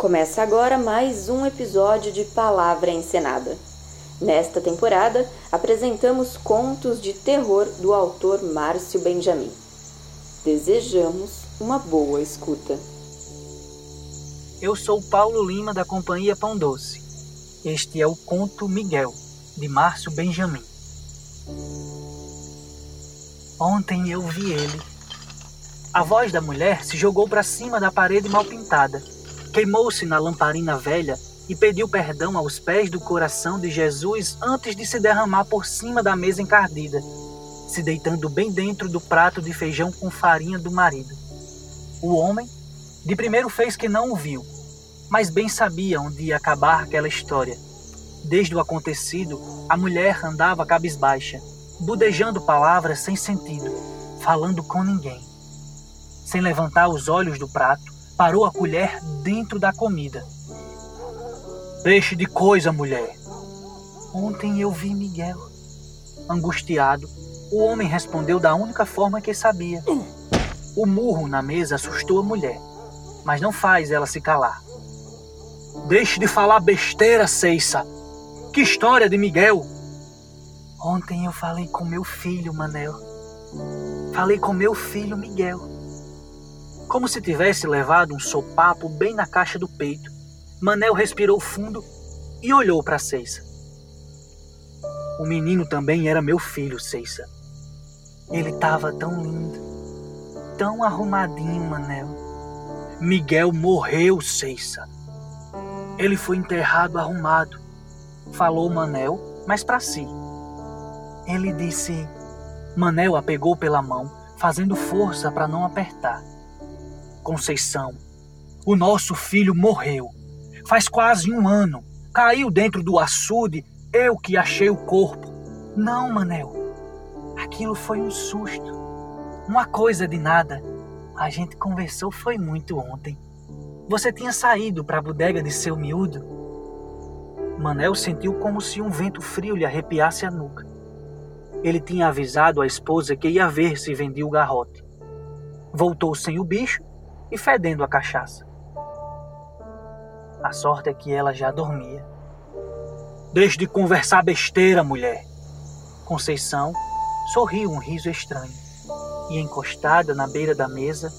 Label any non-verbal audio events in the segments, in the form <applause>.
Começa agora mais um episódio de Palavra Encenada. Nesta temporada, apresentamos contos de terror do autor Márcio Benjamin. Desejamos uma boa escuta. Eu sou Paulo Lima da Companhia Pão Doce. Este é o conto Miguel, de Márcio Benjamin. Ontem eu vi ele. A voz da mulher se jogou para cima da parede mal pintada, queimou-se na lamparina velha e pediu perdão aos pés do coração de Jesus antes de se derramar por cima da mesa encardida, se deitando bem dentro do prato de feijão com farinha do marido. O homem, de primeiro, fez que não o viu, mas bem sabia onde ia acabar aquela história. Desde o acontecido, a mulher andava cabisbaixa, budejando palavras sem sentido, falando com ninguém. Sem levantar os olhos do prato, parou a colher dentro da comida. Deixe de coisa, mulher. Ontem eu vi Miguel. Angustiado, o homem respondeu da única forma que sabia. O murro na mesa assustou a mulher, mas não faz ela se calar. Deixe de falar besteira, Ceissa. Que história de Miguel? Ontem eu falei com meu filho, Manel. Falei com meu filho Miguel. Como se tivesse levado um sopapo bem na caixa do peito, Manel respirou fundo e olhou para Ceissa. O menino também era meu filho, Ceissa. Ele estava tão lindo, tão arrumadinho, Manel. Miguel morreu, Ceissa. Ele foi enterrado arrumado, falou Manel, mas para si. Ele disse. Manel a pegou pela mão, fazendo força para não apertar. Conceição, o nosso filho morreu. Faz quase um ano. Caiu dentro do açude, eu que achei o corpo. Não, Manel. Aquilo foi um susto. Uma coisa de nada. A gente conversou foi muito ontem. Você tinha saído para a bodega de seu miúdo? Manel sentiu como se um vento frio lhe arrepiasse a nuca. Ele tinha avisado a esposa que ia ver se vendia o garrote. Voltou sem o bicho e fedendo a cachaça. A sorte é que ela já dormia. Deixe de conversar besteira, mulher. Conceição sorriu um riso estranho e, encostada na beira da mesa,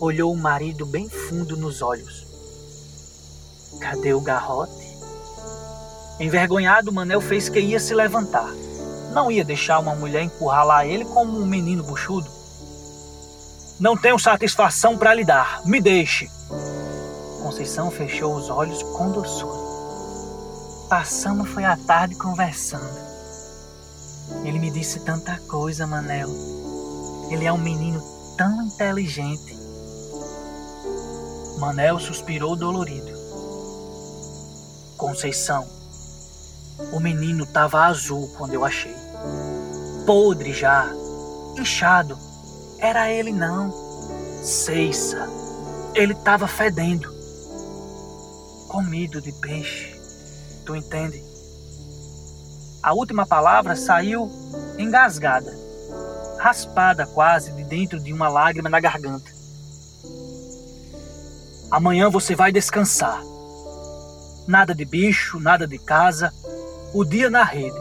olhou o marido bem fundo nos olhos. Cadê o garrote? Envergonhado, Manel fez que ia se levantar não ia deixar uma mulher encurralar ele como um menino buchudo. Não tenho satisfação para lhe dar. Me deixe. Conceição fechou os olhos com doçura. Passamos foi a tarde conversando. Ele me disse tanta coisa, Manel. Ele é um menino tão inteligente. Manel suspirou dolorido. Conceição, o menino estava azul quando eu achei podre já, inchado. Era ele não. Ceissa. Ele estava fedendo. Comido de peixe. Tu entende? A última palavra saiu engasgada, raspada quase de dentro de uma lágrima na garganta. Amanhã você vai descansar. Nada de bicho, nada de casa. O dia na rede.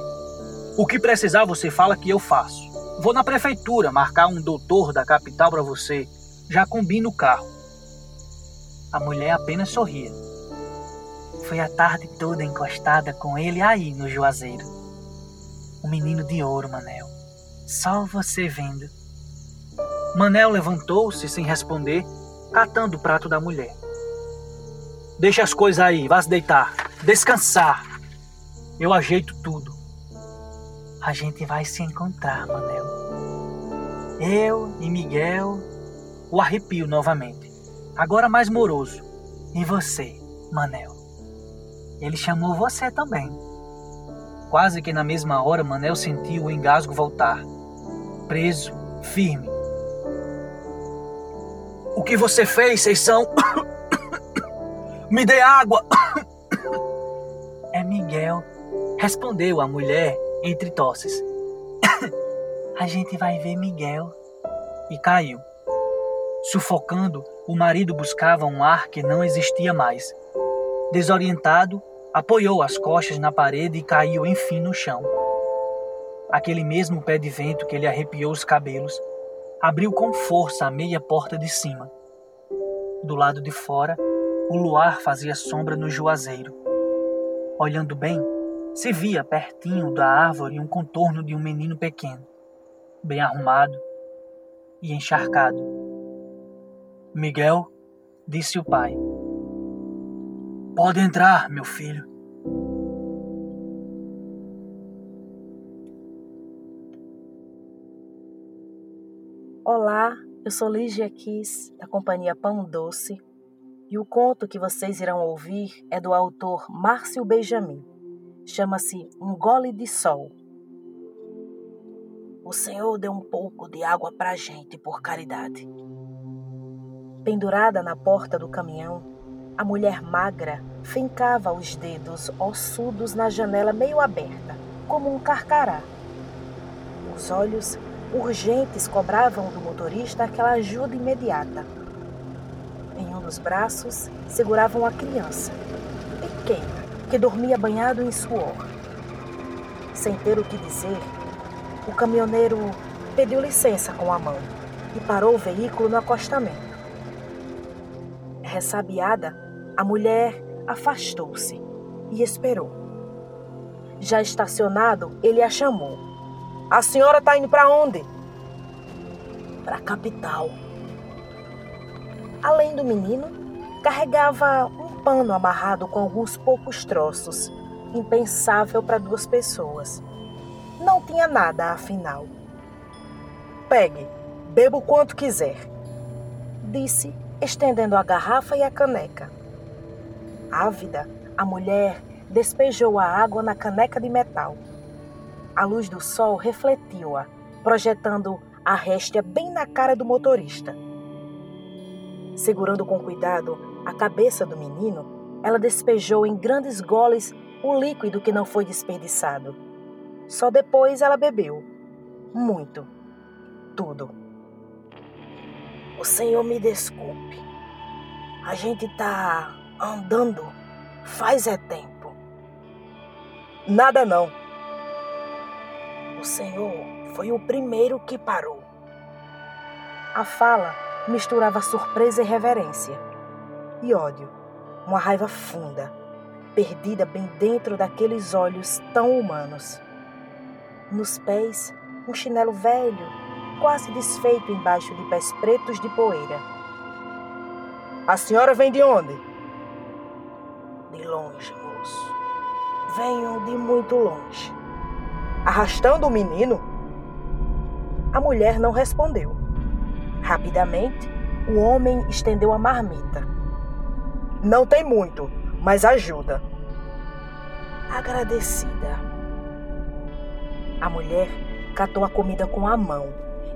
O que precisar você fala que eu faço. Vou na prefeitura marcar um doutor da capital para você. Já combino o carro. A mulher apenas sorria. Foi a tarde toda encostada com ele aí no juazeiro. Um menino de ouro, Manel. Só você vendo. Manel levantou-se sem responder, catando o prato da mulher. Deixa as coisas aí, vá se deitar. Descansar. Eu ajeito tudo a gente vai se encontrar, Manel. Eu e Miguel, o arrepio novamente, agora mais moroso. E você, Manel? Ele chamou você também. Quase que na mesma hora, Manel sentiu o engasgo voltar. Preso, firme. O que você fez, vocês são? <coughs> Me dê água! <coughs> É Miguel, respondeu a mulher entre tosses. <coughs> a gente vai ver Miguel. E caiu. Sufocando, o marido buscava um ar que não existia mais. Desorientado, apoiou as costas na parede e caiu enfim no chão. Aquele mesmo pé de vento que lhe arrepiou os cabelos abriu com força a meia porta de cima. Do lado de fora, o luar fazia sombra no juazeiro. Olhando bem, se via pertinho da árvore um contorno de um menino pequeno, bem arrumado e encharcado. Miguel, disse o pai. Pode entrar, meu filho. Olá, eu sou Lígia Kiss, da companhia Pão Doce, e o conto que vocês irão ouvir é do autor Márcio Benjamin. Chama-se Um Gole de Sol. O Senhor deu um pouco de água pra gente por caridade. Pendurada na porta do caminhão, a mulher magra fincava os dedos ossudos na janela meio aberta, como um carcará. Os olhos urgentes cobravam do motorista aquela ajuda imediata. Em um dos braços seguravam uma criança, pequena, que dormia banhado em suor. Sem ter o que dizer, o caminhoneiro pediu licença com a mão e parou o veículo no acostamento. Ressabiada, a mulher afastou-se e esperou. Já estacionado, ele a chamou. A senhora está indo para onde? Para a capital. Além do menino, carregava pano amarrado com alguns poucos troços, impensável para duas pessoas. Não tinha nada, afinal. Pegue, beba o quanto quiser, disse, estendendo a garrafa e a caneca. Ávida, a mulher despejou a água na caneca de metal. A luz do sol refletiu-a, projetando a réstia bem na cara do motorista. Segurando com cuidado a cabeça do menino, ela despejou em grandes goles o líquido que não foi desperdiçado. Só depois ela bebeu. Muito. Tudo. O senhor me desculpe. A gente tá andando faz é tempo. Nada não. O senhor foi o primeiro que parou. A fala misturava surpresa e reverência. E ódio, uma raiva funda, perdida bem dentro daqueles olhos tão humanos. Nos pés, um chinelo velho, quase desfeito embaixo de pés pretos de poeira. A senhora vem de onde? De longe, moço. Venho de muito longe. Arrastando o menino? A mulher não respondeu. Rapidamente, o homem estendeu a marmita. Não tem muito, mas ajuda. Agradecida. A mulher catou a comida com a mão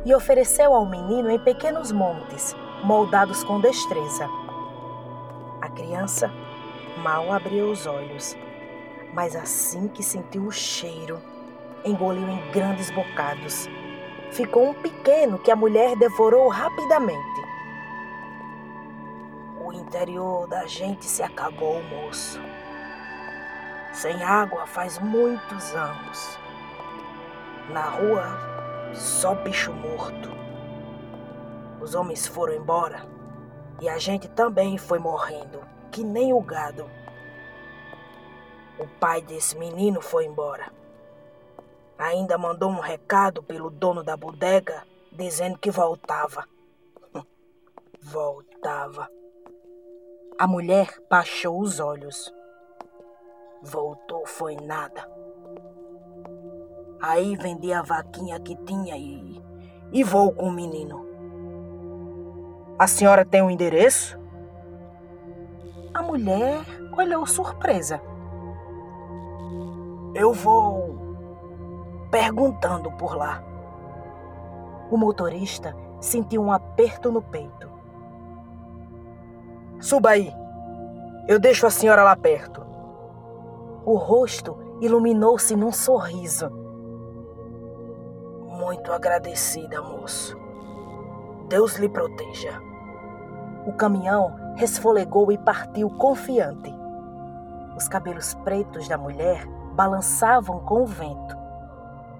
e ofereceu ao menino em pequenos montes, moldados com destreza. A criança mal abriu os olhos, mas assim que sentiu o cheiro, engoliu em grandes bocados. Ficou um pequeno que a mulher devorou rapidamente. O interior da gente se acabou, moço. Sem água faz muitos anos. Na rua, só bicho morto. Os homens foram embora e a gente também foi morrendo, que nem o gado. O pai desse menino foi embora. Ainda mandou um recado pelo dono da bodega dizendo que voltava. <laughs> voltava. A mulher baixou os olhos. Voltou foi nada. Aí vendi a vaquinha que tinha e, e vou com o menino. A senhora tem um endereço? A mulher olhou surpresa. Eu vou perguntando por lá. O motorista sentiu um aperto no peito. Suba aí. Eu deixo a senhora lá perto. O rosto iluminou-se num sorriso muito agradecida, moço. Deus lhe proteja. O caminhão resfolegou e partiu confiante. Os cabelos pretos da mulher balançavam com o vento.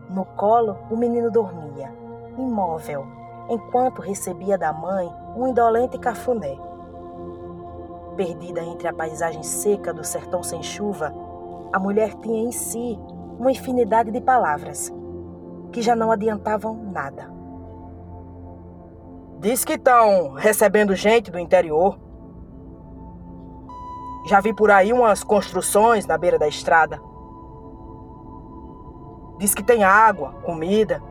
No colo, o menino dormia, imóvel, enquanto recebia da mãe um indolente cafuné. Perdida entre a paisagem seca do sertão sem chuva, a mulher tinha em si uma infinidade de palavras que já não adiantavam nada. Diz que estão recebendo gente do interior. Já vi por aí umas construções na beira da estrada. Diz que tem água, comida.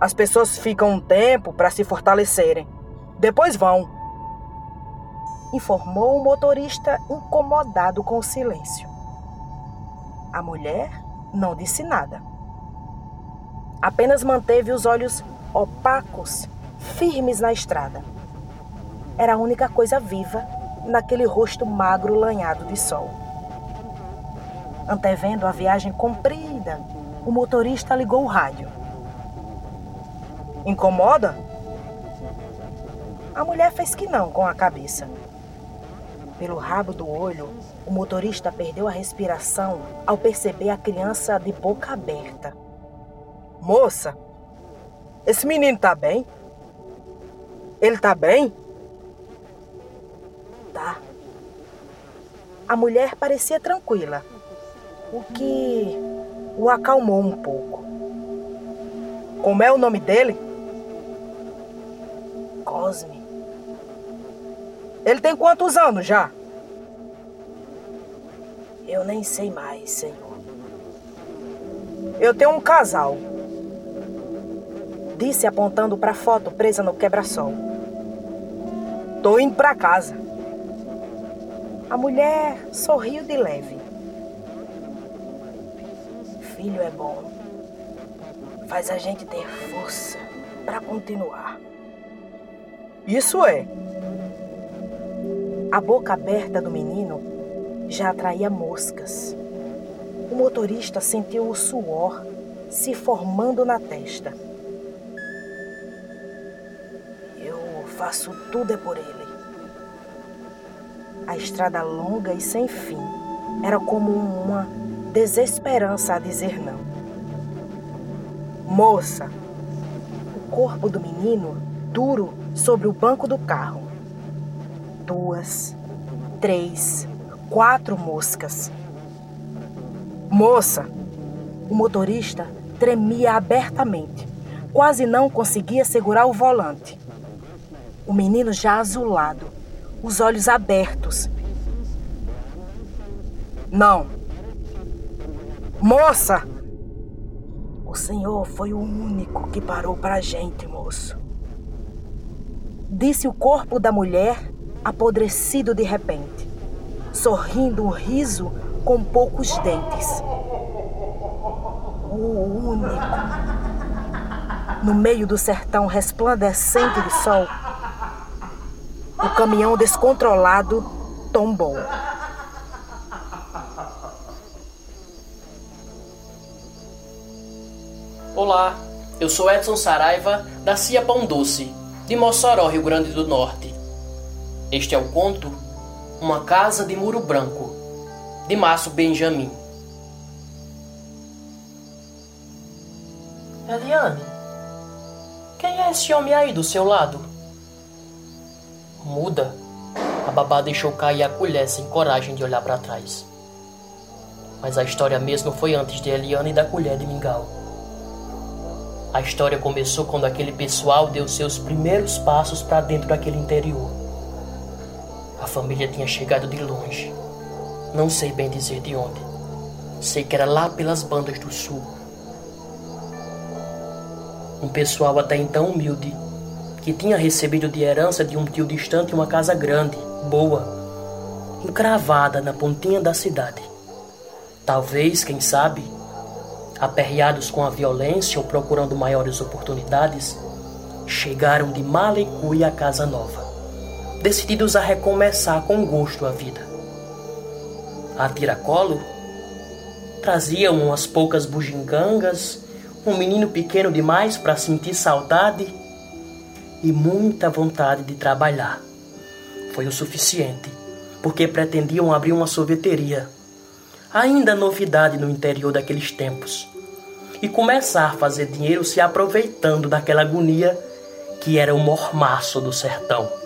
As pessoas ficam um tempo para se fortalecerem. Depois vão. Informou o motorista incomodado com o silêncio. A mulher não disse nada. Apenas manteve os olhos opacos, firmes na estrada. Era a única coisa viva naquele rosto magro lanhado de sol. Antevendo a viagem comprida, o motorista ligou o rádio. Incomoda? A mulher fez que não com a cabeça. Pelo rabo do olho, o motorista perdeu a respiração ao perceber a criança de boca aberta. Moça, esse menino tá bem? Ele tá bem? Tá. A mulher parecia tranquila, o que o acalmou um pouco. Como é o nome dele? Cosme. Ele tem quantos anos já? Eu nem sei mais, Senhor. Eu tenho um casal disse apontando para a foto presa no quebra-sol. Tô indo para casa. A mulher sorriu de leve. Filho é bom. Faz a gente ter força para continuar. Isso é. A boca aberta do menino já atraía moscas. O motorista sentiu o suor se formando na testa. faço tudo é por ele. A estrada longa e sem fim era como uma desesperança a dizer não. Moça, o corpo do menino duro sobre o banco do carro. Duas, três, quatro moscas. Moça, o motorista tremia abertamente, quase não conseguia segurar o volante. O menino já azulado, os olhos abertos. Não. Moça! O senhor foi o único que parou para a gente, moço. Disse o corpo da mulher, apodrecido de repente, sorrindo um riso com poucos dentes. O único. No meio do sertão resplandecente de sol, o caminhão descontrolado tombou. Olá, eu sou Edson Saraiva, da Cia Pão Doce, de Mossoró, Rio Grande do Norte. Este é o conto Uma Casa de Muro Branco, de Márcio Benjamin. Eliane, quem é esse homem aí do seu lado? Muda. A babá deixou cair a colher sem coragem de olhar para trás. Mas a história mesmo foi antes de Eliana e da colher de mingau. A história começou quando aquele pessoal deu seus primeiros passos para dentro daquele interior. A família tinha chegado de longe. Não sei bem dizer de onde. Sei que era lá pelas bandas do sul. Um pessoal até então humilde que tinha recebido de herança de um tio distante uma casa grande, boa, encravada na pontinha da cidade. Talvez, quem sabe, aperreados com a violência ou procurando maiores oportunidades, chegaram de mala e à casa nova, decididos a recomeçar com gosto a vida. A tiracolo traziam umas poucas bugigangas, um menino pequeno demais para sentir saudade e muita vontade de trabalhar. Foi o suficiente, porque pretendiam abrir uma sorveteria, ainda novidade no interior daqueles tempos, e começar a fazer dinheiro se aproveitando daquela agonia que era o mormaço do sertão.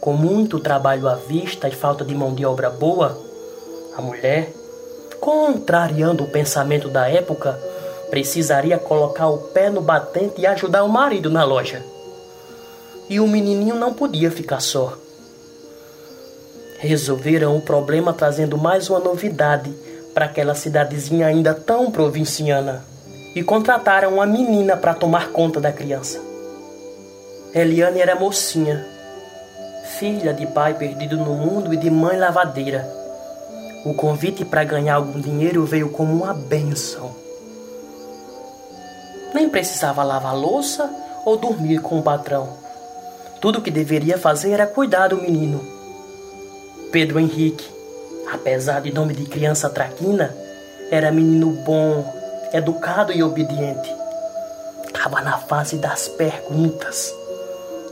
Com muito trabalho à vista e falta de mão de obra boa, a mulher, contrariando o pensamento da época, precisaria colocar o pé no batente e ajudar o marido na loja. E o menininho não podia ficar só. Resolveram o problema trazendo mais uma novidade para aquela cidadezinha ainda tão provinciana e contrataram uma menina para tomar conta da criança. Eliane era mocinha, filha de pai perdido no mundo e de mãe lavadeira. O convite para ganhar algum dinheiro veio como uma benção. Nem precisava lavar louça ou dormir com o patrão. Tudo o que deveria fazer era cuidar do menino. Pedro Henrique, apesar de nome de criança traquina, era menino bom, educado e obediente. Estava na fase das perguntas,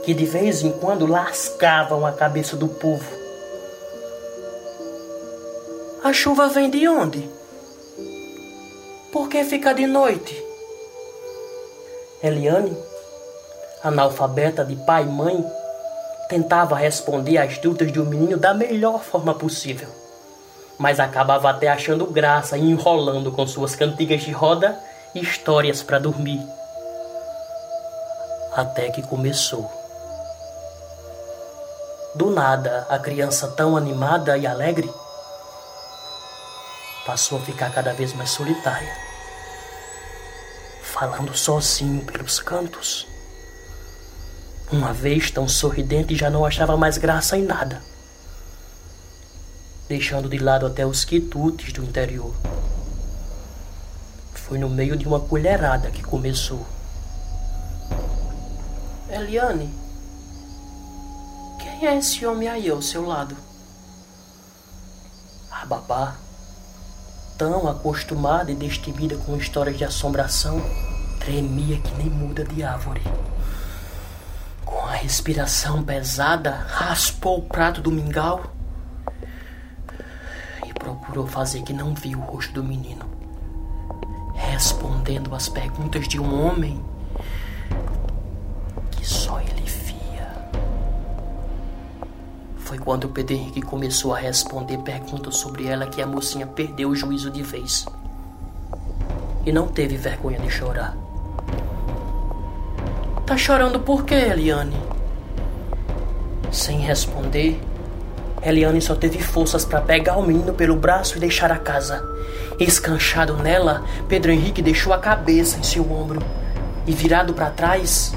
que de vez em quando lascavam a cabeça do povo. A chuva vem de onde? Por que fica de noite? Eliane, analfabeta de pai e mãe, tentava responder às dúvidas do menino da melhor forma possível mas acabava até achando graça e enrolando com suas cantigas de roda e histórias para dormir. Até que começou. Do nada, a criança tão animada e alegre passou a ficar cada vez mais solitária, falando sozinho pelos cantos. Uma vez tão sorridente já não achava mais graça em nada deixando de lado até os quitutes do interior. Foi no meio de uma colherada que começou. Eliane, quem é esse homem aí ao seu lado? A babá, tão acostumada e destemida com histórias de assombração, tremia que nem muda de árvore. Com a respiração pesada, raspou o prato do mingau procurou fazer que não viu o rosto do menino, respondendo às perguntas de um homem Foi quando o Pedro Henrique começou a responder perguntas sobre ela que a mocinha perdeu o juízo de vez. E não teve vergonha de chorar. Tá chorando por quê, Eliane? Sem responder, Eliane só teve forças para pegar o menino pelo braço e deixar a casa. Escanchado nela, Pedro Henrique deixou a cabeça em seu ombro e, virado para trás,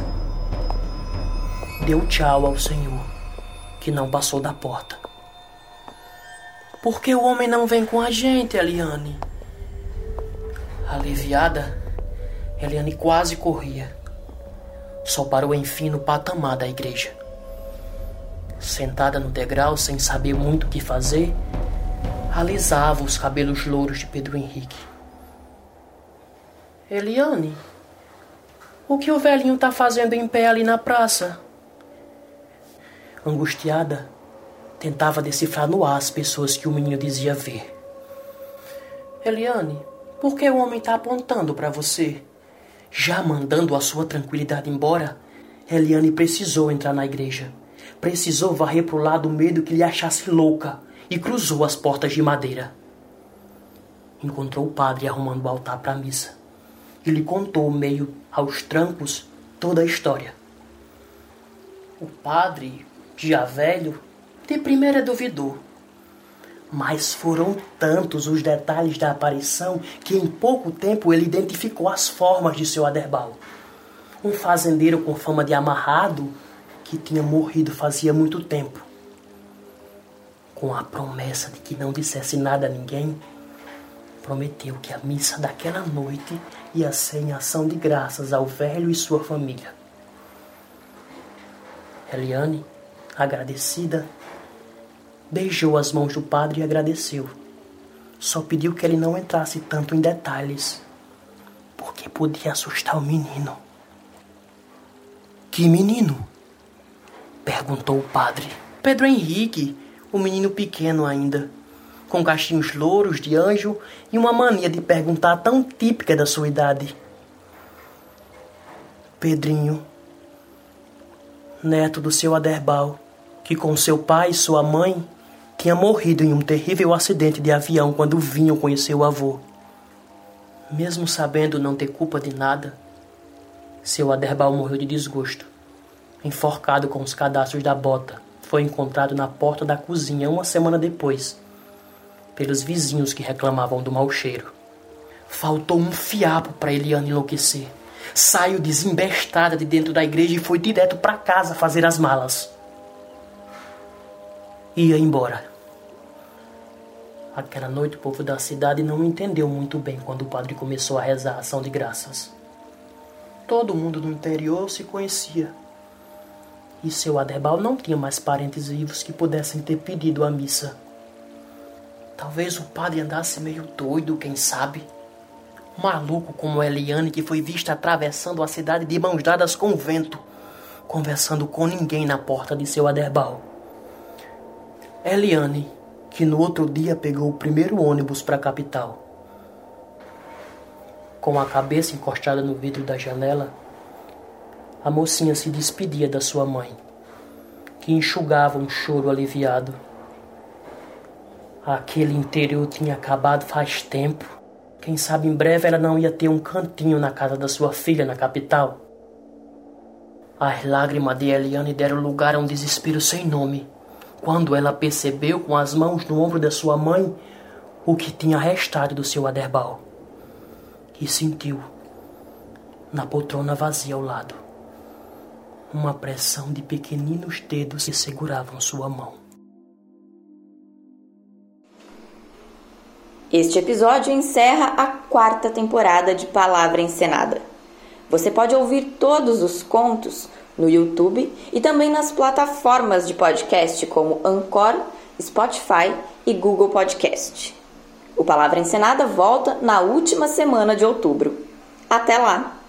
deu tchau ao Senhor, que não passou da porta. Por que o homem não vem com a gente, Eliane? Aliviada, Eliane quase corria. Só parou enfim no patamar da igreja sentada no degrau sem saber muito o que fazer, alisava os cabelos louros de Pedro Henrique. Eliane, o que o velhinho tá fazendo em pé ali na praça? Angustiada, tentava decifrar no ar as pessoas que o menino dizia ver. Eliane, por que o homem tá apontando para você? Já mandando a sua tranquilidade embora, Eliane precisou entrar na igreja. Precisou varrer para o lado o medo que lhe achasse louca e cruzou as portas de madeira. Encontrou o padre arrumando o altar para a missa e lhe contou, meio aos trancos, toda a história. O padre, já velho, de primeira duvidou. Mas foram tantos os detalhes da aparição que em pouco tempo ele identificou as formas de seu aderbal. Um fazendeiro com fama de amarrado que tinha morrido fazia muito tempo. Com a promessa de que não dissesse nada a ninguém, prometeu que a missa daquela noite ia ser em ação de graças ao velho e sua família. Eliane, agradecida, beijou as mãos do padre e agradeceu. Só pediu que ele não entrasse tanto em detalhes, porque podia assustar o menino. Que menino? Perguntou o padre. Pedro Henrique, o menino pequeno ainda, com cachinhos louros de anjo e uma mania de perguntar tão típica da sua idade. Pedrinho, neto do seu Aderbal, que com seu pai e sua mãe tinha morrido em um terrível acidente de avião quando vinham conhecer o avô. Mesmo sabendo não ter culpa de nada, seu Aderbal morreu de desgosto. Enforcado com os cadastros da bota, foi encontrado na porta da cozinha uma semana depois, pelos vizinhos que reclamavam do mau cheiro. Faltou um fiapo para Eliane enlouquecer. Saiu desembestada de dentro da igreja e foi direto para casa fazer as malas. Ia embora. Aquela noite o povo da cidade não entendeu muito bem quando o padre começou a rezar a ação de graças. Todo mundo no interior se conhecia. E seu Aderbal não tinha mais parentes vivos que pudessem ter pedido a missa. Talvez o padre andasse meio doido, quem sabe? Maluco como Eliane, que foi vista atravessando a cidade de mãos dadas com o vento, conversando com ninguém na porta de seu Aderbal. Eliane, que no outro dia pegou o primeiro ônibus para a capital. Com a cabeça encostada no vidro da janela, a mocinha se despedia da sua mãe, que enxugava um choro aliviado. Aquele interior tinha acabado faz tempo. Quem sabe em breve ela não ia ter um cantinho na casa da sua filha na capital. As lágrimas de Eliane deram lugar a um desespero sem nome quando ela percebeu com as mãos no ombro da sua mãe o que tinha restado do seu aderbal e sentiu, na poltrona vazia ao lado, uma pressão de pequeninos dedos que seguravam sua mão. Este episódio encerra a quarta temporada de Palavra Encenada. Você pode ouvir todos os contos no YouTube e também nas plataformas de podcast como Anchor, Spotify e Google Podcast. O Palavra Encenada volta na última semana de outubro. Até lá!